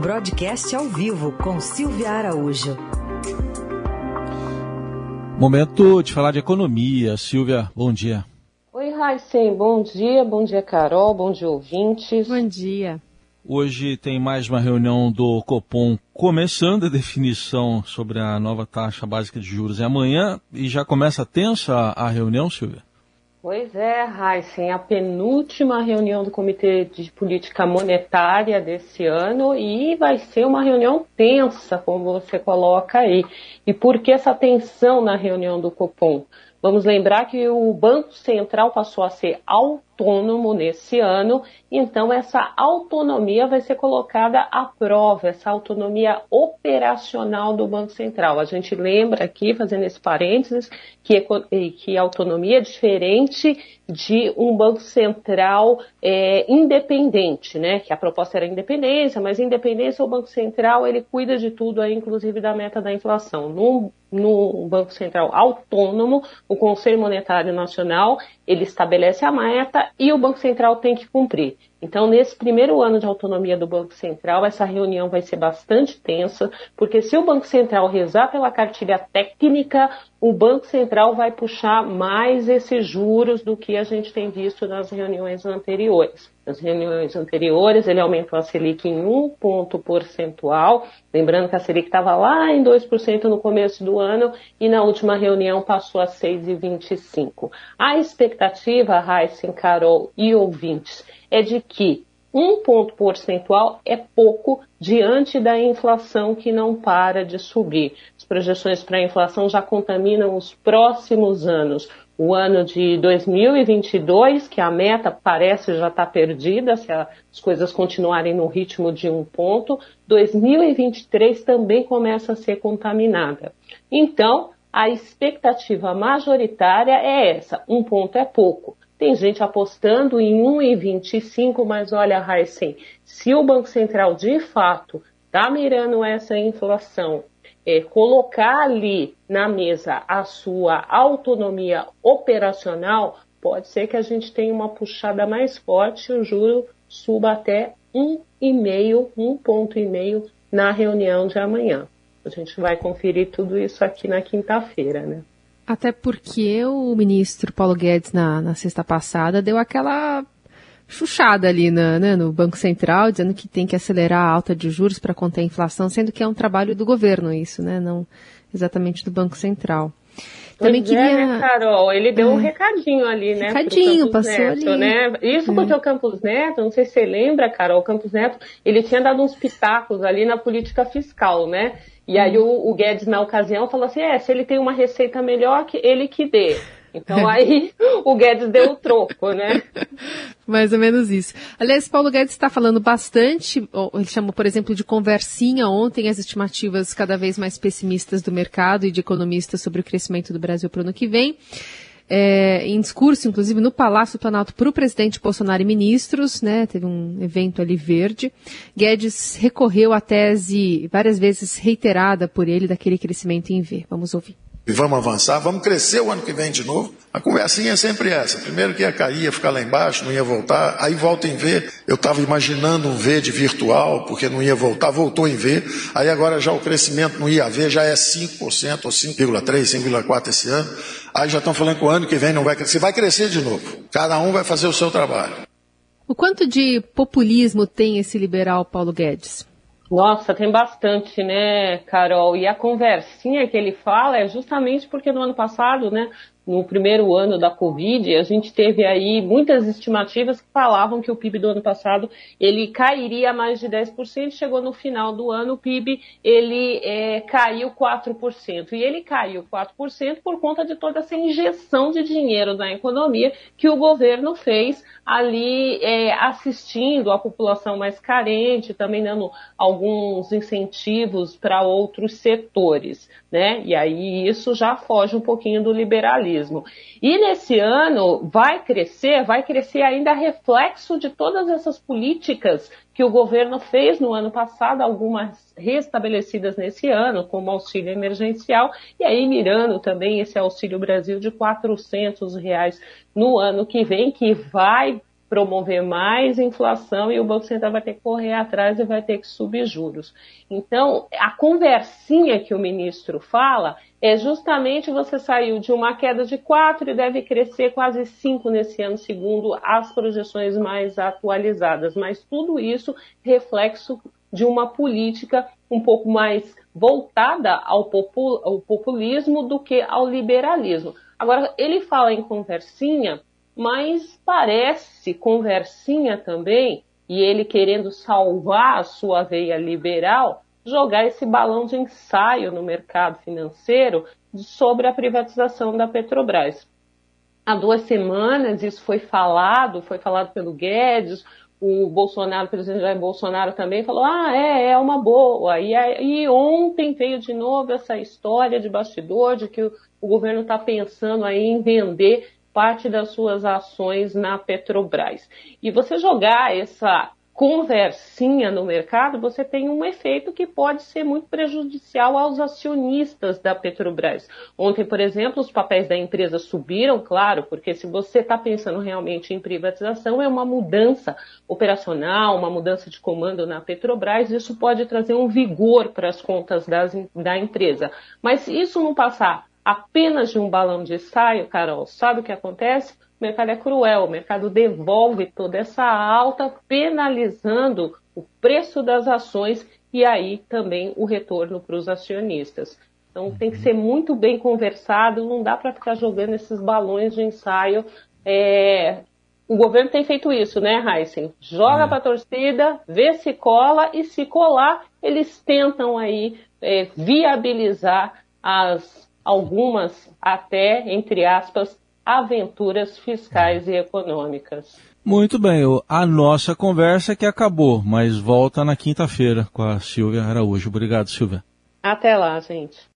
Broadcast ao vivo com Silvia Araújo. Momento de falar de economia. Silvia, bom dia. Oi, Raíssen, bom dia. Bom dia, Carol. Bom dia, ouvintes. Bom dia. Hoje tem mais uma reunião do Copom começando a definição sobre a nova taxa básica de juros. É amanhã e já começa tensa a reunião, Silvia? Pois é, Heisen, a penúltima reunião do Comitê de Política Monetária desse ano e vai ser uma reunião tensa, como você coloca aí. E por que essa tensão na reunião do Copom? Vamos lembrar que o Banco Central passou a ser autônomo nesse ano, então essa autonomia vai ser colocada à prova, essa autonomia operacional do Banco Central. A gente lembra aqui, fazendo esse parênteses, que, que autonomia é diferente de um Banco Central é, independente, né? Que a proposta era independência, mas independência o Banco Central ele cuida de tudo, aí, inclusive da meta da inflação. No, no Banco Central autônomo, o Conselho Monetário Nacional ele estabelece a meta e o Banco Central tem que cumprir. Então, nesse primeiro ano de autonomia do Banco Central, essa reunião vai ser bastante tensa, porque se o Banco Central rezar pela cartilha técnica, o Banco Central vai puxar mais esses juros do que a gente tem visto nas reuniões anteriores. Nas reuniões anteriores, ele aumentou a Selic em um ponto percentual, lembrando que a Selic estava lá em 2% no começo do ano e na última reunião passou a 6,25%. A expectativa, Heisen, Carol e ouvintes, é de que um ponto percentual é pouco diante da inflação que não para de subir. As projeções para a inflação já contaminam os próximos anos. O ano de 2022, que a meta parece já estar tá perdida, se as coisas continuarem no ritmo de um ponto, 2023 também começa a ser contaminada. Então, a expectativa majoritária é essa: um ponto é pouco. Tem gente apostando em 1,25, mas olha, Heisen, se o Banco Central de fato está mirando essa inflação, é, colocar ali na mesa a sua autonomia operacional, pode ser que a gente tenha uma puxada mais forte e o juro suba até 1,5, 1,5 ponto e meio na reunião de amanhã. A gente vai conferir tudo isso aqui na quinta-feira, né? Até porque o ministro Paulo Guedes, na, na sexta passada, deu aquela chuchada ali na, né, no Banco Central, dizendo que tem que acelerar a alta de juros para conter a inflação, sendo que é um trabalho do governo isso, né? Não exatamente do Banco Central. Também pois queria. É, né, Carol? Ele deu é. um recadinho ali, né? Recadinho, passou Neto, ali. Né? Isso é. porque o Campos Neto, não sei se você lembra, Carol, o Campos Neto, ele tinha dado uns pitacos ali na política fiscal, né? E aí o, o, Guedes, na ocasião, falou assim: é, se ele tem uma receita melhor, que ele que dê. Então aí o Guedes deu o troco, né? Mais ou menos isso. Aliás, Paulo Guedes está falando bastante, ele chamou, por exemplo, de conversinha ontem as estimativas cada vez mais pessimistas do mercado e de economistas sobre o crescimento do Brasil para o ano que vem é, em discurso, inclusive no Palácio Planalto, para o presidente Bolsonaro e ministros, né? Teve um evento ali verde. Guedes recorreu à tese várias vezes reiterada por ele daquele crescimento em V. Vamos ouvir. E vamos avançar, vamos crescer o ano que vem de novo. A conversinha é sempre essa. Primeiro que ia cair, ia ficar lá embaixo, não ia voltar. Aí volta em V. Eu estava imaginando um V de virtual, porque não ia voltar, voltou em V. Aí agora já o crescimento não ia haver, já é 5% ou 5,3%, 5,4% esse ano. Aí já estão falando que o ano que vem não vai crescer. Vai crescer de novo. Cada um vai fazer o seu trabalho. O quanto de populismo tem esse liberal Paulo Guedes? Nossa, tem bastante, né, Carol? E a conversinha que ele fala é justamente porque no ano passado, né, no primeiro ano da Covid, a gente teve aí muitas estimativas que falavam que o PIB do ano passado ele cairia mais de 10%, chegou no final do ano, o PIB ele é, caiu 4%. E ele caiu 4% por conta de toda essa injeção de dinheiro na economia que o governo fez ali é, assistindo a população mais carente, também dando alguns incentivos para outros setores. Né? E aí isso já foge um pouquinho do liberalismo. E nesse ano vai crescer, vai crescer ainda reflexo de todas essas políticas que o governo fez no ano passado, algumas restabelecidas nesse ano, como auxílio emergencial, e aí mirando também esse Auxílio Brasil de R$ reais no ano que vem, que vai promover mais inflação e o Banco Central vai ter que correr atrás e vai ter que subir juros. Então, a conversinha que o ministro fala é justamente você saiu de uma queda de 4 e deve crescer quase 5 nesse ano, segundo as projeções mais atualizadas. Mas tudo isso reflexo de uma política um pouco mais voltada ao, populismo do que ao liberalismo. Agora, ele fala em conversinha mas parece conversinha também, e ele querendo salvar a sua veia liberal, jogar esse balão de ensaio no mercado financeiro sobre a privatização da Petrobras. Há duas semanas isso foi falado, foi falado pelo Guedes, o Bolsonaro, o presidente Jair Bolsonaro também falou, ah, é, é uma boa. E, e ontem veio de novo essa história de bastidor de que o, o governo está pensando aí em vender parte das suas ações na Petrobras. E você jogar essa conversinha no mercado, você tem um efeito que pode ser muito prejudicial aos acionistas da Petrobras. Ontem, por exemplo, os papéis da empresa subiram, claro, porque se você está pensando realmente em privatização, é uma mudança operacional, uma mudança de comando na Petrobras, isso pode trazer um vigor para as contas das, da empresa. Mas se isso não passar apenas de um balão de ensaio, Carol, sabe o que acontece? O mercado é cruel, o mercado devolve toda essa alta, penalizando o preço das ações e aí também o retorno para os acionistas. Então tem que ser muito bem conversado, não dá para ficar jogando esses balões de ensaio. É... O governo tem feito isso, né, Heisen? Joga é. para a torcida, vê se cola e se colar, eles tentam aí é, viabilizar as algumas até, entre aspas, aventuras fiscais e econômicas. Muito bem, a nossa conversa que acabou, mas volta na quinta-feira com a Silvia Araújo. Obrigado, Silvia. Até lá, gente.